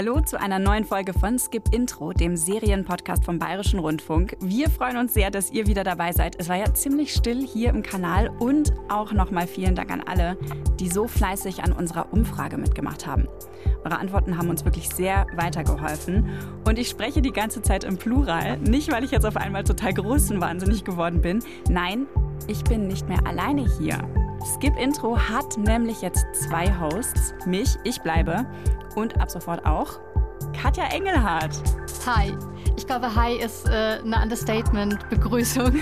Hallo zu einer neuen Folge von Skip Intro, dem Serienpodcast vom Bayerischen Rundfunk. Wir freuen uns sehr, dass ihr wieder dabei seid. Es war ja ziemlich still hier im Kanal und auch nochmal vielen Dank an alle, die so fleißig an unserer Umfrage mitgemacht haben. Eure Antworten haben uns wirklich sehr weitergeholfen. Und ich spreche die ganze Zeit im Plural. Nicht, weil ich jetzt auf einmal total groß und wahnsinnig geworden bin. Nein, ich bin nicht mehr alleine hier. Skip Intro hat nämlich jetzt zwei Hosts. Mich, ich bleibe. Und ab sofort auch Katja Engelhardt. Hi. Ich glaube, Hi ist äh, eine Understatement-Begrüßung.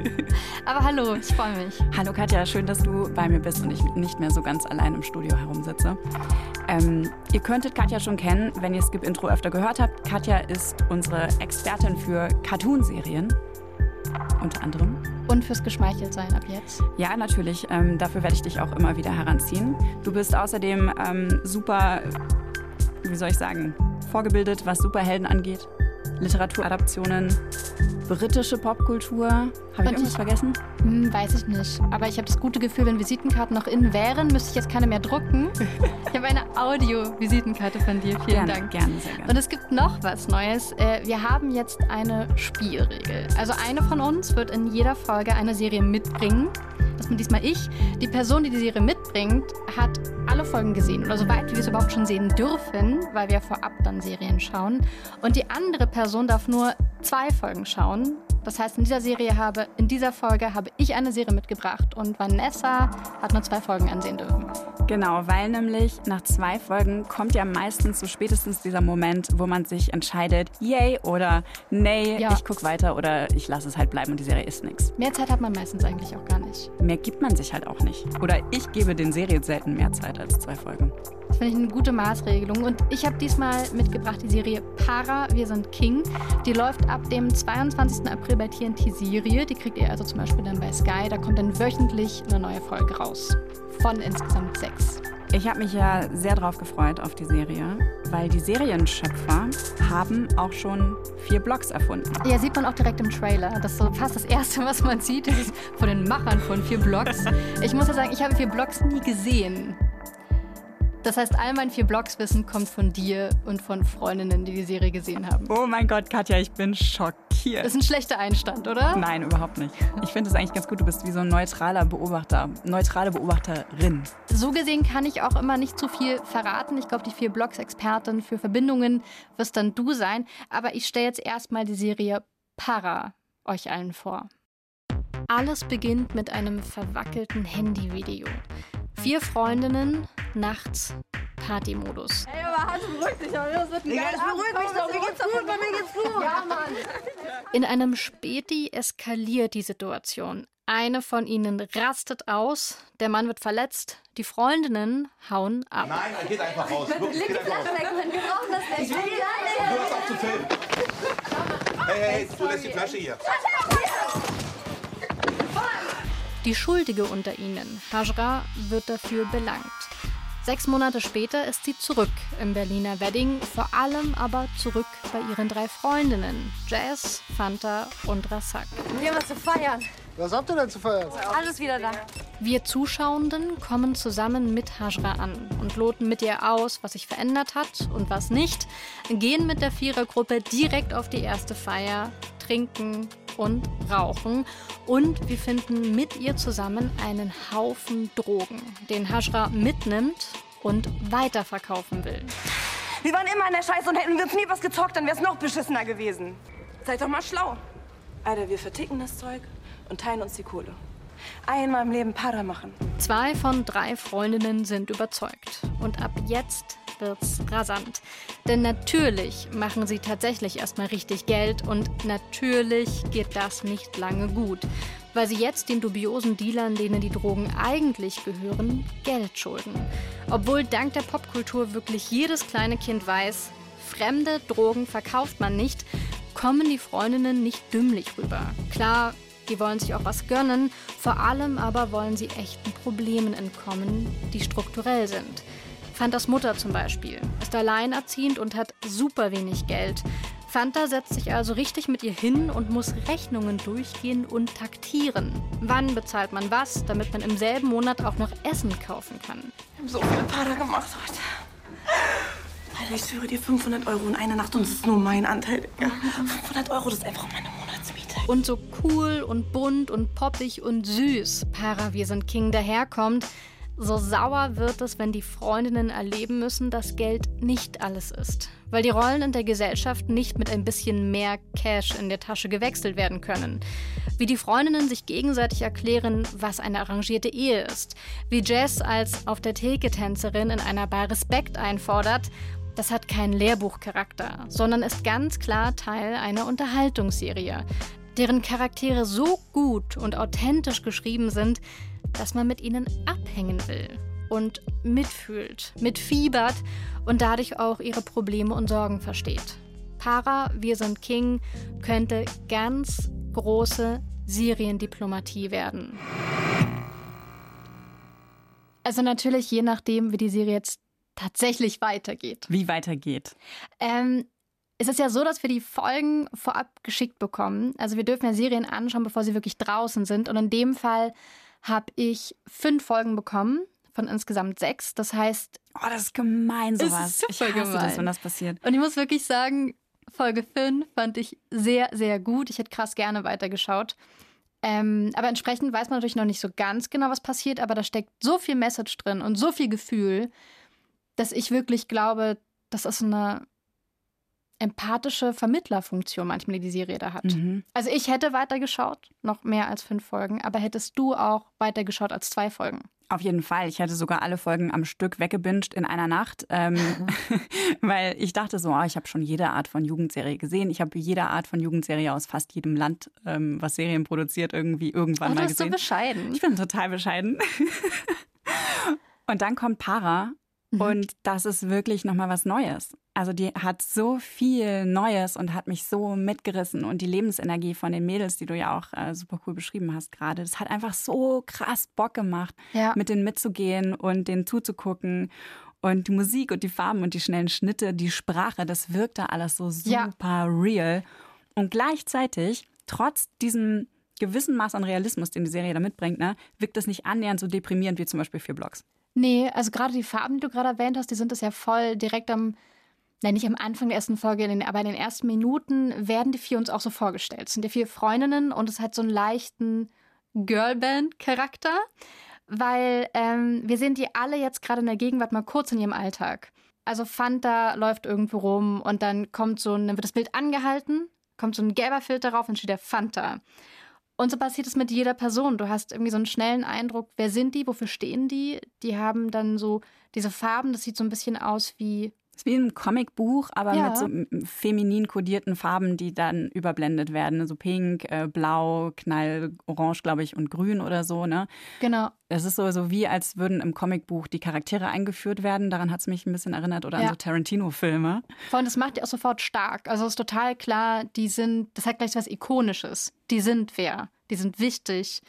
Aber hallo, ich freue mich. Hallo Katja, schön, dass du bei mir bist und ich nicht mehr so ganz allein im Studio herumsitze. Ähm, ihr könntet Katja schon kennen, wenn ihr Skip Intro öfter gehört habt. Katja ist unsere Expertin für Cartoonserien. Unter anderem. Und fürs Geschmeicheltsein ab jetzt? Ja, natürlich. Ähm, dafür werde ich dich auch immer wieder heranziehen. Du bist außerdem ähm, super, wie soll ich sagen, vorgebildet, was Superhelden angeht. Literaturadaptionen, britische Popkultur. Habe ich irgendwas vergessen? Hm, weiß ich nicht. Aber ich habe das gute Gefühl, wenn Visitenkarten noch innen wären, müsste ich jetzt keine mehr drucken. ich habe eine Audio-Visitenkarte von dir. Vielen gerne, Dank. Gerne, sehr gerne. Und es gibt noch was Neues. Äh, wir haben jetzt eine Spielregel. Also eine von uns wird in jeder Folge eine Serie mitbringen. Das bin diesmal ich. Die Person, die die Serie mitbringt, hat alle Folgen gesehen oder soweit wir es überhaupt schon sehen dürfen, weil wir vorab dann Serien schauen. Und die andere Person darf nur zwei Folgen schauen. Das heißt, in dieser Serie habe, in dieser Folge habe ich eine Serie mitgebracht und Vanessa hat nur zwei Folgen ansehen dürfen. Genau, weil nämlich nach zwei Folgen kommt ja meistens so spätestens dieser Moment, wo man sich entscheidet, yay oder nee, ja. ich gucke weiter oder ich lasse es halt bleiben und die Serie ist nichts. Mehr Zeit hat man meistens eigentlich auch gar nicht. Mehr gibt man sich halt auch nicht. Oder ich gebe den Serien selten mehr Zeit als zwei Folgen. Das finde ich eine gute Maßregelung. Und ich habe diesmal mitgebracht die Serie Para, wir sind King. Die läuft ab dem 22. April bei TNT Serie. Die kriegt ihr also zum Beispiel dann bei Sky. Da kommt dann wöchentlich eine neue Folge raus. Von insgesamt sechs. Ich habe mich ja sehr drauf gefreut auf die Serie, weil die Serienschöpfer haben auch schon vier Blogs erfunden. Ja, sieht man auch direkt im Trailer. Das ist so fast das Erste, was man sieht, ist von den Machern von vier Blogs. Ich muss ja sagen, ich habe vier Blogs nie gesehen. Das heißt, all mein vier Blogswissen kommt von dir und von Freundinnen, die die Serie gesehen haben. Oh mein Gott, Katja, ich bin schockiert. Das ist ein schlechter Einstand, oder? Nein, überhaupt nicht. Ich finde es eigentlich ganz gut. Du bist wie so ein neutraler Beobachter, neutrale Beobachterin. So gesehen kann ich auch immer nicht zu viel verraten. Ich glaube, die vier Blogs-Expertin für Verbindungen wirst dann du sein. Aber ich stelle jetzt erstmal die Serie Para euch allen vor. Alles beginnt mit einem verwackelten Handyvideo. Vier Freundinnen, nachts Partymodus. Ey, aber Hans, beruhig dich doch. Das wird ein Digga, ich beruhig mich doch. Mir geht's gut, bei mir geht's gut. Ja, Mann. In einem Späti eskaliert die Situation. Eine von ihnen rastet aus, der Mann wird verletzt, die Freundinnen hauen ab. Nein, er geht einfach raus. Wirklich, geht einfach raus. Wir brauchen das nicht. Ich will ja nicht. Du hast auch zu filmen. Hey, hey, hey, du lässt die Flasche hier. Die Schuldige unter ihnen, Hajra, wird dafür belangt. Sechs Monate später ist sie zurück im Berliner Wedding, vor allem aber zurück bei ihren drei Freundinnen, Jazz, Fanta und Rassak. Wir haben was zu feiern. Was habt ihr denn zu feiern? Alles wieder da. Wir Zuschauenden kommen zusammen mit Hajra an und loten mit ihr aus, was sich verändert hat und was nicht, gehen mit der Vierergruppe direkt auf die erste Feier, trinken und rauchen und wir finden mit ihr zusammen einen Haufen Drogen, den Hajra mitnimmt und weiterverkaufen will. Wir waren immer in der Scheiße und hätten wir uns nie was gezockt, dann wäre es noch beschissener gewesen. Seid doch mal schlau. Alter, wir verticken das Zeug und teilen uns die Kohle. Einmal im Leben Para machen. Zwei von drei Freundinnen sind überzeugt. Und ab jetzt wird's rasant. Denn natürlich machen sie tatsächlich erstmal richtig Geld und natürlich geht das nicht lange gut. Weil sie jetzt den dubiosen Dealern, denen die Drogen eigentlich gehören, Geld schulden. Obwohl dank der Popkultur wirklich jedes kleine Kind weiß, fremde Drogen verkauft man nicht, kommen die Freundinnen nicht dümmlich rüber. Klar, die wollen sich auch was gönnen, vor allem aber wollen sie echten Problemen entkommen, die strukturell sind. Fantas Mutter zum Beispiel ist alleinerziehend und hat super wenig Geld. Fanta setzt sich also richtig mit ihr hin und muss Rechnungen durchgehen und taktieren. Wann bezahlt man was, damit man im selben Monat auch noch Essen kaufen kann? Wir haben so viel Para gemacht heute. Alter, ich schwöre dir 500 Euro in einer Nacht und es ist nur mein Anteil. Ja, 500 Euro, das ist einfach meine Monatsmiete. Und so cool und bunt und poppig und süß Para Wir sind King daherkommt, so sauer wird es, wenn die Freundinnen erleben müssen, dass Geld nicht alles ist. Weil die Rollen in der Gesellschaft nicht mit ein bisschen mehr Cash in der Tasche gewechselt werden können. Wie die Freundinnen sich gegenseitig erklären, was eine arrangierte Ehe ist. Wie Jess als auf der Theke-Tänzerin in einer Bar Respekt einfordert. Das hat keinen Lehrbuchcharakter, sondern ist ganz klar Teil einer Unterhaltungsserie, deren Charaktere so gut und authentisch geschrieben sind, dass man mit ihnen abhängen will und mitfühlt, mitfiebert und dadurch auch ihre Probleme und Sorgen versteht. Para, wir sind King könnte ganz große Seriendiplomatie werden. Also natürlich je nachdem, wie die Serie jetzt tatsächlich weitergeht. Wie weitergeht? Ähm, es ist ja so, dass wir die Folgen vorab geschickt bekommen. Also wir dürfen ja Serien anschauen, bevor sie wirklich draußen sind. Und in dem Fall habe ich fünf Folgen bekommen von insgesamt sechs. Das heißt. Oh, das ist gemein, sowas. Ist super ich hasse gemein. das, wenn das passiert. Und ich muss wirklich sagen, Folge 5 fand ich sehr, sehr gut. Ich hätte krass gerne weitergeschaut. Ähm, aber entsprechend weiß man natürlich noch nicht so ganz genau, was passiert, aber da steckt so viel Message drin und so viel Gefühl, dass ich wirklich glaube, das ist eine empathische Vermittlerfunktion manchmal, die die Serie da hat. Mhm. Also ich hätte weitergeschaut, noch mehr als fünf Folgen, aber hättest du auch weitergeschaut als zwei Folgen? Auf jeden Fall. Ich hätte sogar alle Folgen am Stück weggebinged in einer Nacht, ähm, weil ich dachte so, oh, ich habe schon jede Art von Jugendserie gesehen. Ich habe jede Art von Jugendserie aus fast jedem Land, ähm, was Serien produziert, irgendwie irgendwann Oh, du mal bist so gesehen. bescheiden. ich bin total bescheiden. Und dann kommt Para Mhm. und das ist wirklich nochmal was Neues. Also die hat so viel Neues und hat mich so mitgerissen und die Lebensenergie von den Mädels, die du ja auch äh, super cool beschrieben hast gerade, das hat einfach so krass Bock gemacht, Ja. mit denen mitzugehen und denen zuzugucken. Und die Musik und die Farben und die schnellen Schnitte, die Sprache, das wirkte alles so Ja. super real. Und gleichzeitig, trotz diesem gewissen Maß an Realismus, den die Serie da mitbringt, ne, wirkt das nicht annähernd so deprimierend wie zum Beispiel vier Blocks. Nee, also gerade die Farben, die du gerade erwähnt hast, die sind das ja voll direkt am, nein, nicht am Anfang der ersten Folge, aber in den ersten Minuten werden die vier uns auch so vorgestellt. Es sind ja vier Freundinnen und es hat so einen leichten Girlband-Charakter, weil ähm, wir sehen die alle jetzt gerade in der Gegenwart mal kurz in ihrem Alltag. Also Fanta läuft irgendwo rum und dann kommt so ein, dann wird das Bild angehalten, kommt so ein gelber Filter drauf und steht der Fanta. Und so passiert es mit jeder Person. Du hast irgendwie so einen schnellen Eindruck, wer sind die, wofür stehen die? Die haben dann so diese Farben, das sieht so ein bisschen aus wie. Ist wie ein Comicbuch, aber Ja. mit so feminin kodierten Farben, die dann überblendet werden. So pink, äh, blau, knallorange, glaube ich, und grün oder so. Ne? Genau. Es ist so, so wie, als würden im Comicbuch die Charaktere eingeführt werden. Daran hat es mich ein bisschen erinnert. Oder Ja. an so Tarantino-Filme. Vor allem, das macht die auch sofort stark. Also es ist total klar, die sind, das hat gleich so was Ikonisches. Die sind wer. Die sind wichtig.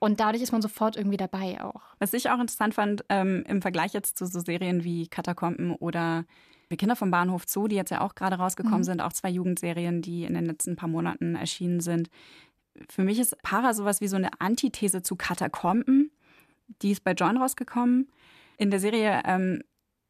Und dadurch ist man sofort irgendwie dabei auch. Was ich auch interessant fand, ähm, im Vergleich jetzt zu so Serien wie Katakomben oder Wir Kinder vom Bahnhof Zoo, die jetzt ja auch gerade rausgekommen Mhm. sind, auch zwei Jugendserien, die in den letzten paar Monaten erschienen sind. Für mich ist Para sowas wie so eine Antithese zu Katakomben. Die ist bei John rausgekommen. In der Serie ähm,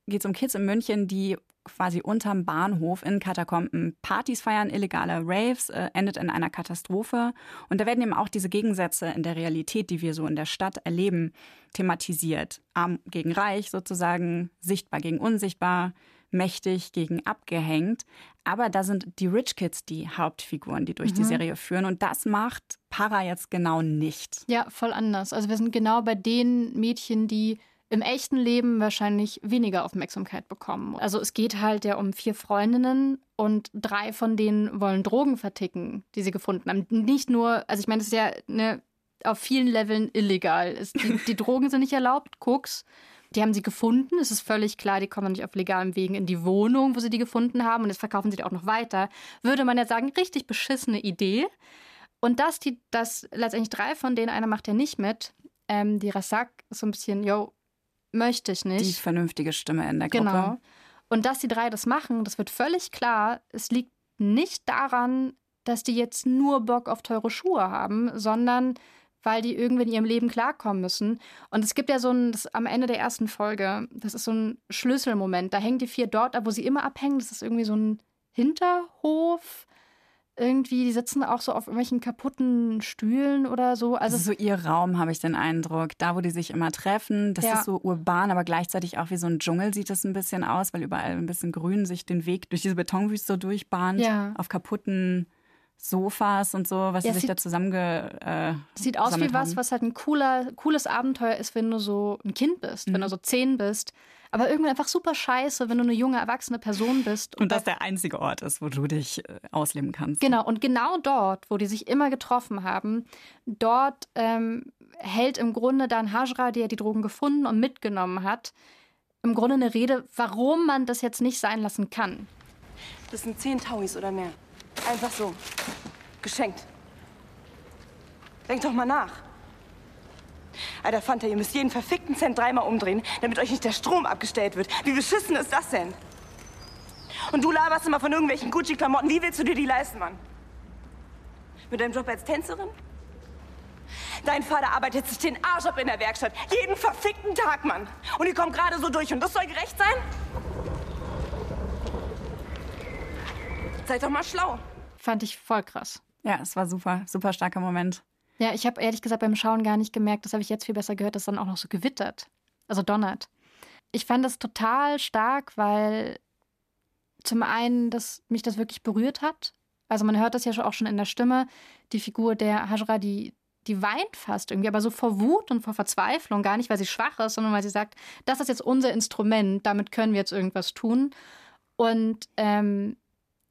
geht es um Kids in München, die quasi unterm Bahnhof in Katakomben Partys feiern, illegale Raves, äh, endet in einer Katastrophe. Und da werden eben auch diese Gegensätze in der Realität, die wir so in der Stadt erleben, thematisiert. Arm gegen reich sozusagen, sichtbar gegen unsichtbar, mächtig gegen abgehängt. Aber da sind die Rich Kids die Hauptfiguren, die durch die Serie führen. Und das macht Para jetzt genau nicht. Ja, voll anders. Also wir sind genau bei den Mädchen, die im echten Leben wahrscheinlich weniger Aufmerksamkeit bekommen. Also es geht halt ja um vier Freundinnen und drei von denen wollen Drogen verticken, die sie gefunden haben. Nicht nur, also ich meine, das ist ja ne, auf vielen Leveln illegal. Es, die, die Drogen sind nicht erlaubt, Koks. Die haben sie gefunden. Es ist völlig klar, die kommen nicht auf legalem Wegen in die Wohnung, wo sie die gefunden haben. Und jetzt verkaufen sie die auch noch weiter. Würde man ja sagen, richtig beschissene Idee. Und dass die, dass letztendlich drei von denen, einer macht ja nicht mit, ähm, die Rassak so ein bisschen, yo, möchte ich Die nicht. vernünftige Stimme in der Gruppe. Genau. Und dass die drei das machen, das wird völlig klar. Es liegt nicht daran, dass die jetzt nur Bock auf teure Schuhe haben, sondern weil die irgendwie in ihrem Leben klarkommen müssen. Und es gibt ja so ein, das, am Ende der ersten Folge, das ist so ein Schlüsselmoment. Da hängen die vier dort ab, wo sie immer abhängen. Das ist irgendwie so ein Hinterhof. Irgendwie, die sitzen auch so auf irgendwelchen kaputten Stühlen oder so. Also das ist so ihr Raum, habe ich den Eindruck. Da, wo die sich immer treffen. Das Ja. ist so urban, aber gleichzeitig auch wie so ein Dschungel sieht es ein bisschen aus, weil überall ein bisschen grün sich den Weg durch diese Betonwüste so durchbahnt. Ja. Auf kaputten Sofas und so, was Ja, sie sich sieht- da zusammenge. Äh, Sieht aus wie gesammelt was, haben. was halt ein cooler, cooles Abenteuer ist, wenn du so ein Kind bist, wenn du so zehn bist. Aber irgendwie einfach super scheiße, wenn du eine junge, erwachsene Person bist. Und das der einzige Ort ist, wo du dich äh, ausleben kannst. Genau, und genau dort, wo die sich immer getroffen haben, dort ähm, hält im Grunde dann Hajra, der die Drogen gefunden und mitgenommen hat, im Grunde eine Rede, warum man das jetzt nicht sein lassen kann. Das sind zehn Tauis oder mehr. Einfach so. Geschenkt. Denkt doch mal nach. Alter Fanta, ihr müsst jeden verfickten Cent dreimal umdrehen, damit euch nicht der Strom abgestellt wird. Wie beschissen ist das denn? Und du laberst immer von irgendwelchen Gucci-Klamotten. Wie willst du dir die leisten, Mann? Mit deinem Job als Tänzerin? Dein Vater arbeitet sich den Arsch ab in der Werkstatt. Jeden verfickten Tag, Mann. Und ihr kommt gerade so durch. Und das soll gerecht sein? Seid doch mal schlau. Fand ich voll krass. Ja, es war super, super starker Moment. Ja, ich habe ehrlich gesagt beim Schauen gar nicht gemerkt, das habe ich jetzt viel besser gehört, dass dann auch noch so gewittert. Also donnert. Ich fand das total stark, weil zum einen, dass mich das wirklich berührt hat. Also man hört das ja auch schon in der Stimme. Die Figur der Hajra, die, die weint fast irgendwie, aber so vor Wut und vor Verzweiflung. Gar nicht, weil sie schwach ist, sondern weil sie sagt, das ist jetzt unser Instrument, damit können wir jetzt irgendwas tun. Und ähm,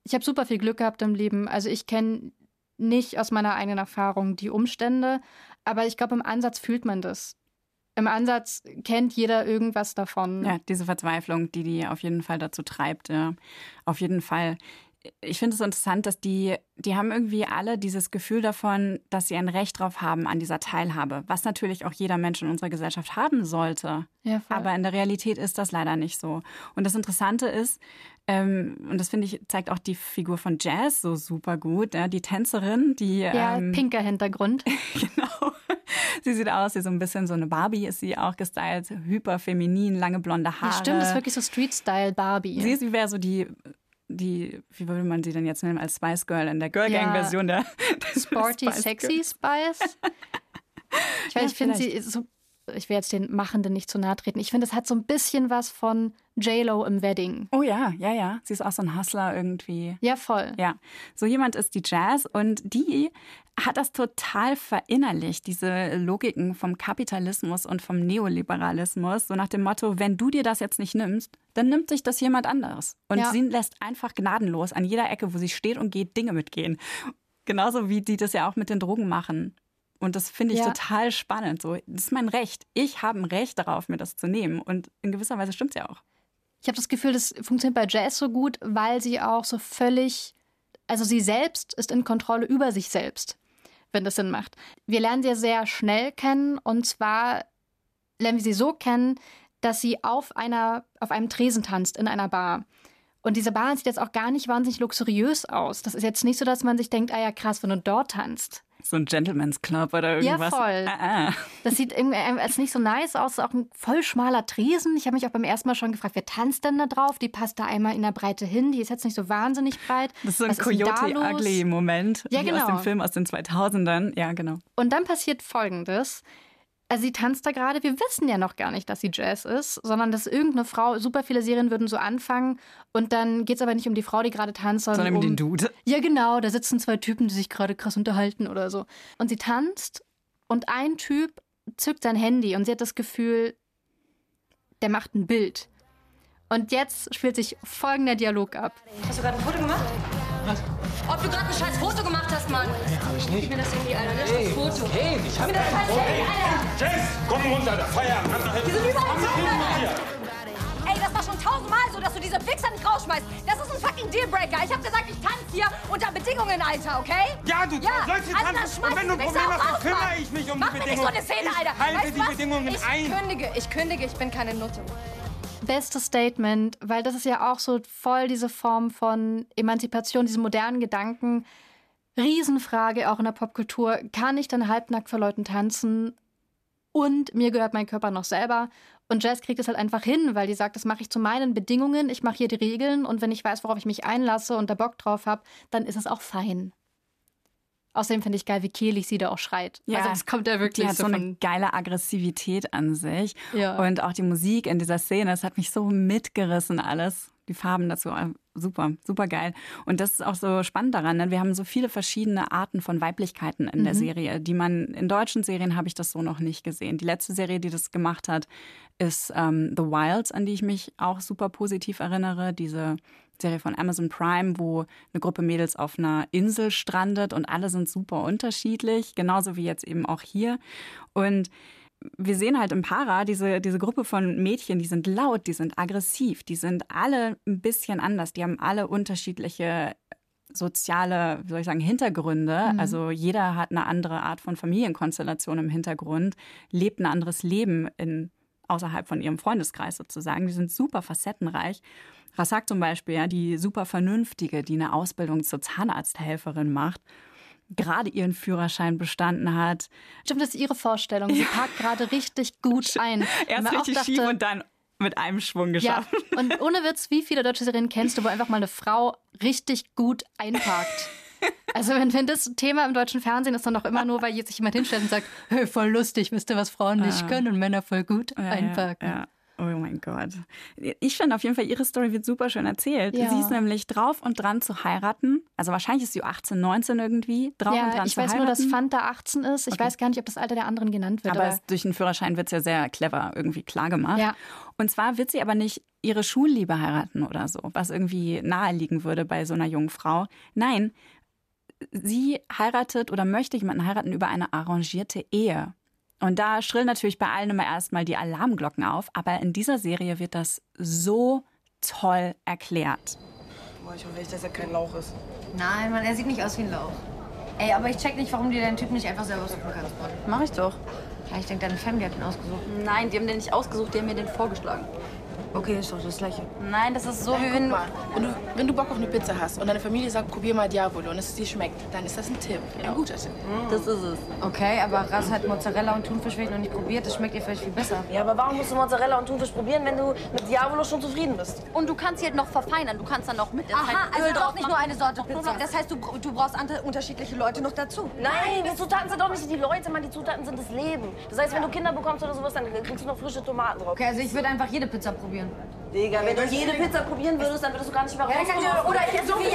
ich habe super viel Glück gehabt im Leben. Also ich kenne nicht aus meiner eigenen Erfahrung die Umstände, aber ich glaube, im Ansatz fühlt man das. Im Ansatz kennt jeder irgendwas davon. Ja, diese Verzweiflung, die die auf jeden Fall dazu treibt. Ja. Auf jeden Fall. Ich finde es interessant, dass die, die haben irgendwie alle dieses Gefühl davon, dass sie ein Recht drauf haben an dieser Teilhabe, was natürlich auch jeder Mensch in unserer Gesellschaft haben sollte. Ja. Aber in der Realität ist das leider nicht so. Und das Interessante ist, ähm, und das finde ich, zeigt auch die Figur von Jazz so super gut, ja, die Tänzerin, die ja, ähm, pinker Hintergrund. Genau. Sie sieht aus wie so ein bisschen so eine Barbie, ist sie auch gestylt, hyperfeminin, lange blonde Haare. Ja, stimmt, das ist wirklich so Street-Style Barbie. Sie ist, wie wäre so die, die, wie würde man sie denn jetzt nennen, als Spice Girl in der Girl Gang Ja. Version der, der Sporty, Spice sexy. Spice. Ich, weiß, Ja, ich finde sie so. Ich will jetzt den Machenden nicht zu nahe treten. Ich finde, es hat so ein bisschen was von J-Lo im Wedding. Oh ja, ja, ja. Sie ist auch so ein Hustler irgendwie. Ja, voll. Ja, so jemand ist die Jazz und die hat das total verinnerlicht, diese Logiken vom Kapitalismus und vom Neoliberalismus, so nach dem Motto, wenn du dir das jetzt nicht nimmst, dann nimmt sich das jemand anderes. Und Ja. sie lässt einfach gnadenlos an jeder Ecke, wo sie steht und geht, Dinge mitgehen. Genauso wie die das ja auch mit den Drogen machen. Und das finde ich Ja. total spannend. So, das ist mein Recht. Ich habe ein Recht darauf, mir das zu nehmen. Und in gewisser Weise stimmt es ja auch. Ich habe das Gefühl, das funktioniert bei Jazz so gut, weil sie auch so völlig, also sie selbst ist in Kontrolle über sich selbst, wenn das Sinn macht. Wir lernen sie sehr schnell kennen und zwar lernen wir sie so kennen, dass sie auf einer, auf einem Tresen tanzt in einer Bar. Und diese Bar sieht jetzt auch gar nicht wahnsinnig luxuriös aus. Das ist jetzt nicht so, dass man sich denkt, ah ja krass, wenn du dort tanzt. So ein Gentleman's Club oder Ja, irgendwas. voll. Ah, ah. Das sieht irgendwie als nicht so nice aus. Auch ein voll schmaler Tresen. Ich habe mich auch beim ersten Mal schon gefragt, wer tanzt denn da drauf? Die passt da einmal in der Breite hin. Die ist jetzt nicht so wahnsinnig breit. Das ist so ein Was Coyote? Ugly Moment, Ja, wie aus genau. dem Film aus den 2000ern. Ja, genau. Und dann passiert Folgendes. Also sie tanzt da gerade. Wir wissen ja noch gar nicht, dass sie Jazz ist, sondern dass irgendeine Frau, super viele Serien würden so anfangen. Und dann geht es aber nicht um die Frau, die gerade tanzt, sondern, Sondern um um den Dude. Ja, genau. Da sitzen zwei Typen, die sich gerade krass unterhalten oder so. Und sie tanzt und ein Typ zückt sein Handy und sie hat das Gefühl, der macht ein Bild. Und jetzt spielt sich folgender Dialog ab. Hast du gerade ein Foto gemacht? Was? Ob du gerade ein scheiß Foto gemacht hast, Mann? Nee, hab ich nicht. Gib mir das Handy, Alter. Lösch das Foto. Hey, ich hab Gib mir das scheiß Handy, Alter. Jess, komm runter, der Feierabend. Die sind überall. Ey, das war schon tausendmal so, dass du diese Wichser nicht rausschmeißt. Das ist ein fucking Dealbreaker. Ich hab gesagt, ich tanze hier unter Bedingungen, Alter, okay? Ja, du Ja, sollst jetzt also tanzen. Und wenn du Probleme auch hast, raus, dann kümmere ich mich um Mach die mir Bedingungen. nicht so eine Szene, Alter. Ich halte weißt die was? Bedingungen ich ein. kündige, ich kündige, ich bin keine Nutte. Bestes Statement, weil das ist ja auch so voll diese Form von Emanzipation, diese modernen Gedanken. Riesenfrage auch in der Popkultur. Kann ich dann halbnackt vor Leuten tanzen? Und mir gehört mein Körper noch selber. Und Jazz kriegt es halt einfach hin, weil die sagt, das mache ich zu meinen Bedingungen, ich mache hier die Regeln und wenn ich weiß, worauf ich mich einlasse und da Bock drauf habe, dann ist es auch fein. Außerdem finde ich geil, wie kehlig sie da auch schreit. Ja, also es kommt ja wirklich die hat so, so eine geile Aggressivität an sich. Ja. Und auch die Musik in dieser Szene, das hat mich so mitgerissen alles. Die Farben dazu, äh, super, super geil. Und das ist auch so spannend daran, denn wir haben so viele verschiedene Arten von Weiblichkeiten in der Mhm. Serie, die man in deutschen Serien habe ich das so noch nicht gesehen. Die letzte Serie, die das gemacht hat, ist ähm, The Wilds, an die ich mich auch super positiv erinnere. Diese Serie von Amazon Prime, wo eine Gruppe Mädels auf einer Insel strandet und alle sind super unterschiedlich, genauso wie jetzt eben auch hier. Und wir sehen halt im Para diese, diese Gruppe von Mädchen, die sind laut, die sind aggressiv, die sind alle ein bisschen anders, die haben alle unterschiedliche soziale, wie soll ich sagen, Hintergründe. Mhm. Also jeder hat eine andere Art von Familienkonstellation im Hintergrund, lebt ein anderes Leben in, außerhalb von ihrem Freundeskreis sozusagen. Die sind super facettenreich. Rasak zum Beispiel, ja, die super Vernünftige, die eine Ausbildung zur Zahnarzthelferin macht, gerade ihren Führerschein bestanden hat. Stimmt, das ist ihre Vorstellung. Sie parkt gerade richtig gut ein. Erst richtig schief und dann mit einem Schwung Ja, geschafft. und ohne Witz, wie viele deutsche Serien kennst du, wo einfach mal eine Frau richtig gut einparkt? Also wenn, wenn das Thema im deutschen Fernsehen ist, dann doch immer nur, weil jetzt sich jemand hinstellt und sagt, hey, voll lustig, wisst ihr, was Frauen nicht Ah. können und Männer voll gut Ja, einparken. Ja, ja. Oh mein Gott. Ich finde auf jeden Fall, ihre Story wird super schön erzählt. Ja. Sie ist nämlich drauf und dran zu heiraten. Also wahrscheinlich ist sie 18, 19 irgendwie. Drauf und Ja, dran ich zu weiß heiraten. nur, dass Fanta 18 ist. Ich Okay. weiß gar nicht, ob das Alter der anderen genannt wird. Aber Aber, durch den Führerschein wird es ja sehr clever irgendwie klar gemacht. Ja. Und zwar wird sie aber nicht ihre Schulliebe heiraten oder so, was irgendwie naheliegen würde bei so einer jungen Frau. Nein, sie heiratet oder möchte jemanden heiraten über eine arrangierte Ehe. Und da schrillen natürlich bei allen immer erstmal die Alarmglocken auf, aber in dieser Serie wird das so toll erklärt. Boah, ich hoffe echt, dass er kein Lauch ist. Nein, Mann, er sieht nicht aus wie ein Lauch. Ey, aber ich check nicht, warum dir dein Typ nicht einfach selber suchen kannst, Mann. Mach ich doch. Ja, ich denke, deine Family hat ihn ausgesucht. Nein, die haben den nicht ausgesucht, die haben mir den vorgeschlagen. Okay, ist doch das Gleiche. Nein, das ist so wie wenn Guck mal, wenn du, wenn du Bock auf eine Pizza hast und deine Familie sagt, probier mal Diavolo und es dir schmeckt, dann ist das ein Tipp. Ein guter Tipp. Das ist es. Okay, aber Ras hat Mozzarella und Thunfisch vielleicht noch nicht probiert. Das schmeckt ihr vielleicht viel besser. Ja, aber warum musst du Mozzarella und Thunfisch probieren, wenn du mit Diavolo schon zufrieden bist? Und du kannst sie halt noch verfeinern. Du kannst dann noch mit der Aha, Zeit also Öl doch drauf nicht nur eine Sorte Pizza. Das heißt, du, du brauchst andere, unterschiedliche Leute noch dazu. Nein, die Zutaten sind doch nicht die Leute, Mann. Die Zutaten sind das Leben. Das heißt, wenn du Kinder bekommst oder sowas, dann kriegst du noch frische Tomaten drauf. Okay, also ich würde einfach jede Pizza probieren. Digga, wenn du jede Pizza probieren würdest, dann würdest du gar nicht mehr rauskommen. Oder ich esse so viel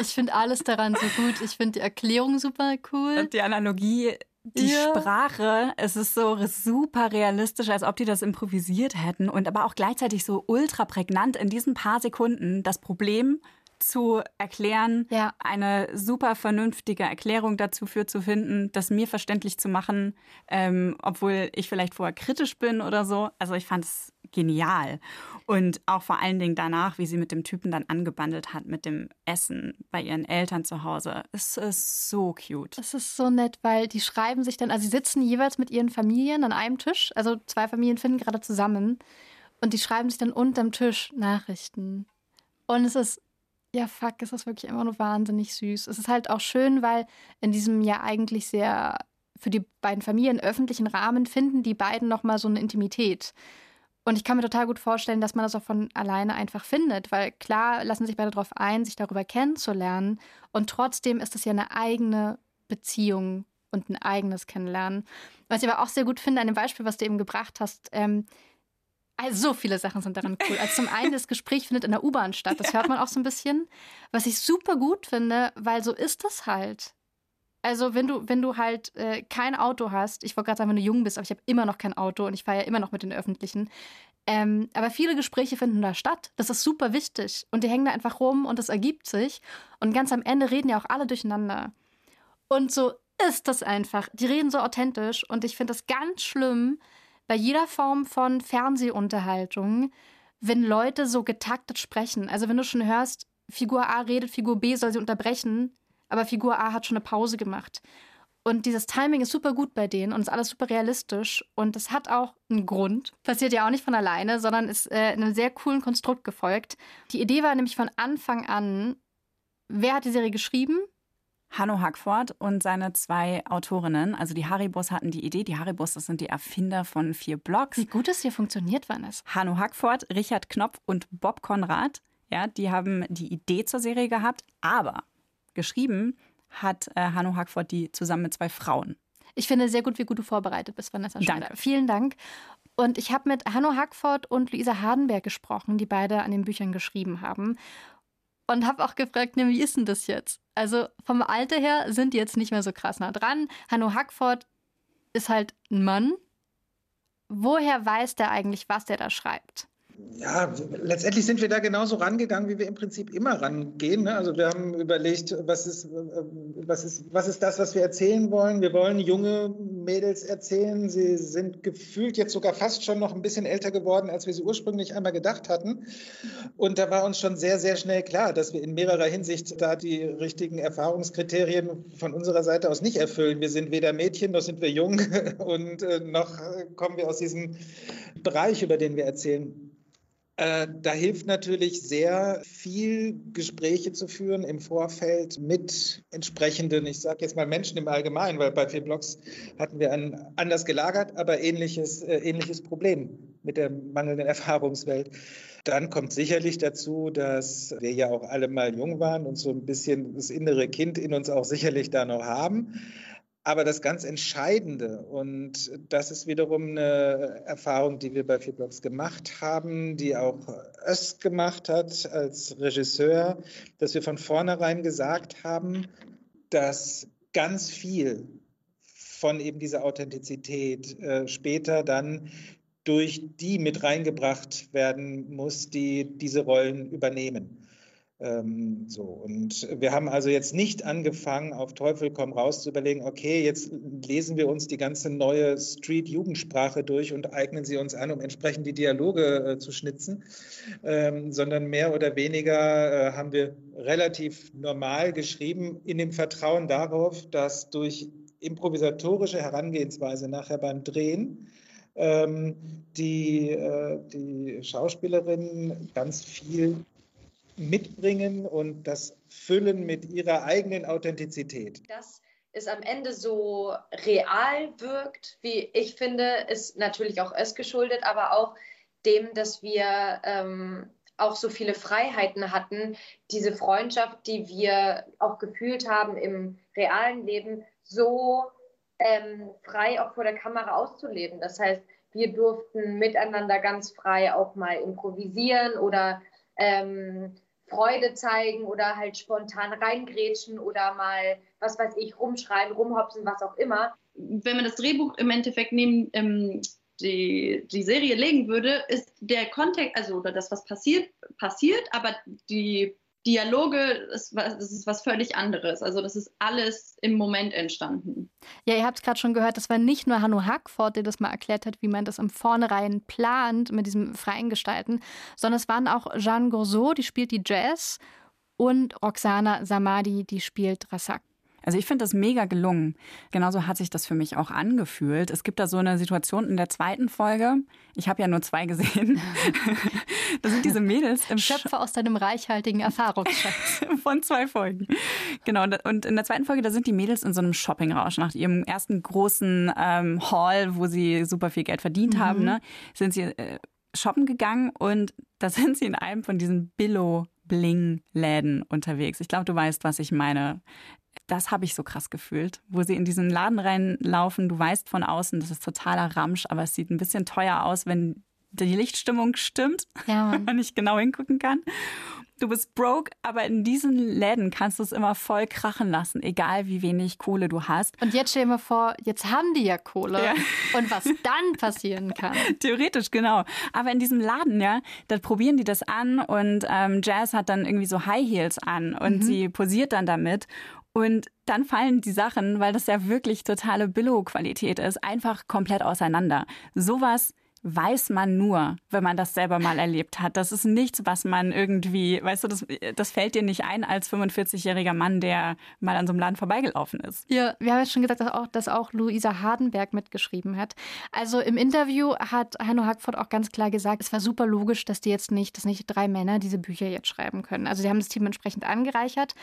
ich finde alles daran so gut. Ich finde die Erklärung super cool. Die Analogie, die Ja. Sprache, es ist so super realistisch, als ob die das improvisiert hätten und aber auch gleichzeitig so ultra prägnant in diesen paar Sekunden das Problem zu erklären, Ja. eine super vernünftige Erklärung dazu für zu finden, das mir verständlich zu machen, ähm, obwohl ich vielleicht vorher kritisch bin oder so. Also ich fand es genial. Und auch vor allen Dingen danach, wie sie mit dem Typen dann angebandelt hat, mit dem Essen bei ihren Eltern zu Hause. Es ist so cute. Das ist so nett, weil die schreiben sich dann, also sie sitzen jeweils mit ihren Familien an einem Tisch, also zwei Familien finden gerade zusammen und die schreiben sich dann unterm Tisch Nachrichten. Und es ist, ja fuck, ist wirklich immer nur wahnsinnig süß. Es ist halt auch schön, weil in diesem ja eigentlich sehr für die beiden Familien öffentlichen Rahmen finden die beiden nochmal so eine Intimität. Und ich kann mir total gut vorstellen, dass man das auch von alleine einfach findet, weil klar lassen sich beide darauf ein, sich darüber kennenzulernen. Und trotzdem ist es ja eine eigene Beziehung und ein eigenes Kennenlernen. Was ich aber auch sehr gut finde an dem Beispiel, was du eben gebracht hast, ähm, also so viele Sachen sind daran cool. Also zum einen, das Gespräch findet in der U-Bahn statt. Das hört man auch so ein bisschen. Was ich super gut finde, weil so ist das halt. Also wenn du, wenn du halt äh, kein Auto hast, ich wollte gerade sagen, wenn du jung bist, aber ich habe immer noch kein Auto und ich fahre ja immer noch mit den Öffentlichen. Ähm, aber viele Gespräche finden da statt. Das ist super wichtig. Und die hängen da einfach rum und es ergibt sich. Und ganz am Ende reden ja auch alle durcheinander. Und so ist das einfach. Die reden so authentisch und ich finde das ganz schlimm bei jeder Form von Fernsehunterhaltung, wenn Leute so getaktet sprechen. Also wenn du schon hörst, Figur A redet, Figur B soll sie unterbrechen, aber Figur A hat schon eine Pause gemacht. Und dieses Timing ist super gut bei denen und ist alles super realistisch. Und das hat auch einen Grund. Passiert ja auch nicht von alleine, sondern ist äh, einem sehr coolen Konstrukt gefolgt. Die Idee war nämlich von Anfang an, wer hat die Serie geschrieben? Hanno Hackford und seine zwei Autorinnen, also die Haribos hatten die Idee. Die Haribos, das sind die Erfinder von vier Blogs. Wie gut es hier funktioniert, Vanessa. Hanno Hackford, Richard Knopf und Bob Konrad, ja, die haben die Idee zur Serie gehabt, aber geschrieben hat äh, Hanno Hackford die zusammen mit zwei Frauen. Ich finde sehr gut, wie gut du vorbereitet bist, Vanessa Schneider. Danke. Vielen Dank. Und ich habe mit Hanno Hackford und Luisa Hardenberg gesprochen, die beide an den Büchern geschrieben haben. Und habe auch gefragt, ne, wie ist denn das jetzt? Also vom Alter her sind die jetzt nicht mehr so krass nah dran. Hanno Hackford ist halt ein Mann. Woher weiß der eigentlich, was der da schreibt? Ja, letztendlich sind wir da genauso rangegangen, wie wir im Prinzip immer rangehen. Ne? Also wir haben überlegt, was ist, was, ist, was ist das, was wir erzählen wollen? Wir wollen junge Mädels erzählen. Sie sind gefühlt jetzt sogar fast schon noch ein bisschen älter geworden, als wir sie ursprünglich einmal gedacht hatten. Und da war uns schon sehr, sehr schnell klar, dass wir in mehrerer Hinsicht da die richtigen Erfahrungskriterien von unserer Seite aus nicht erfüllen. Wir sind weder Mädchen, noch sind wir jung und äh, noch kommen wir aus diesem Bereich, über den wir erzählen. Äh, da hilft natürlich sehr viel Gespräche zu führen im Vorfeld mit entsprechenden, ich sage jetzt mal Menschen im Allgemeinen, weil bei vier Blogs hatten wir ein anders gelagert, aber ähnliches, äh, ähnliches Problem mit der mangelnden Erfahrungswelt. Dann kommt sicherlich dazu, dass wir ja auch alle mal jung waren und so ein bisschen das innere Kind in uns auch sicherlich da noch haben. Aber das ganz Entscheidende, und das ist wiederum eine Erfahrung, die wir bei vier Blocks gemacht haben, die auch Öst gemacht hat als Regisseur, dass wir von vornherein gesagt haben, dass ganz viel von eben dieser Authentizität äh, später dann durch die mit reingebracht werden muss, die diese Rollen übernehmen. Ähm, so, und wir haben also jetzt nicht angefangen, auf Teufel komm raus zu überlegen, okay, jetzt lesen wir uns die ganze neue Street-Jugendsprache durch und eignen sie uns an, um entsprechend die Dialoge äh, zu schnitzen, ähm, sondern mehr oder weniger äh, haben wir relativ normal geschrieben, in dem Vertrauen darauf, dass durch improvisatorische Herangehensweise nachher beim Drehen ähm, die, äh, die Schauspielerinnen ganz viel mitbringen und das füllen mit ihrer eigenen Authentizität. Dass es am Ende so real wirkt, wie ich finde, ist natürlich auch es geschuldet, aber auch dem, dass wir ähm, auch so viele Freiheiten hatten, diese Freundschaft, die wir auch gefühlt haben im realen Leben, so ähm, frei auch vor der Kamera auszuleben. Das heißt, wir durften miteinander ganz frei auch mal improvisieren oder ähm, Freude zeigen oder halt spontan reingrätschen oder mal, was weiß ich, rumschreien, rumhopsen, was auch immer. Wenn man das Drehbuch im Endeffekt neben ähm, die, die Serie legen würde, ist der Kontext, also oder das, was passiert, passiert, aber die Dialoge, ist, das ist was völlig anderes. Also das ist alles im Moment entstanden. Ja, ihr habt es gerade schon gehört, das war nicht nur Hanno Hackford, der das mal erklärt hat, wie man das im Vornherein plant mit diesem freien Gestalten, sondern es waren auch Jeanne Gourceau, die spielt die Jazz, und Roxana Samadi, die spielt Rasak. Also ich finde das mega gelungen. Genauso hat sich das für mich auch angefühlt. Es gibt da so eine Situation in der zweiten Folge. Ich habe ja nur zwei gesehen. da sind diese Mädels im Schöpfe aus deinem reichhaltigen Erfahrungsschatz. Von zwei Folgen. Genau. Und in der zweiten Folge, da sind die Mädels in so einem Shoppingrausch. Nach ihrem ersten großen ähm, Haul, wo sie super viel Geld verdient mhm. haben, ne, sind sie äh, shoppen gegangen und da sind sie in einem von diesen Billo Bling-Läden unterwegs. Ich glaube, du weißt, was ich meine das habe ich so krass gefühlt, wo sie in diesen Laden reinlaufen. Du weißt von außen, das ist totaler Ramsch, aber es sieht ein bisschen teuer aus, wenn die Lichtstimmung stimmt, ja, wenn man nicht genau hingucken kann. Du bist broke, aber in diesen Läden kannst du es immer voll krachen lassen, egal wie wenig Kohle du hast. Und jetzt stell dir mal vor, jetzt haben die ja Kohle. Ja. Und was dann passieren kann. Theoretisch, genau. Aber in diesem Laden, ja, da probieren die das an und ähm, Jazz hat dann irgendwie so High Heels an und mhm. sie posiert dann damit. Und dann fallen die Sachen, weil das ja wirklich totale Billo-Qualität ist, einfach komplett auseinander. Sowas weiß man nur, wenn man das selber mal erlebt hat. Das ist nichts, was man irgendwie, weißt du, das, das fällt dir nicht ein als 45-jähriger Mann, der mal an so einem Laden vorbeigelaufen ist. Ja, wir haben jetzt schon gesagt, dass auch, dass auch Luisa Hardenberg mitgeschrieben hat. Also im Interview hat Hanno Hackford auch ganz klar gesagt, es war super logisch, dass die jetzt nicht, dass nicht drei Männer diese Bücher jetzt schreiben können. Also sie haben das Team entsprechend angereichert.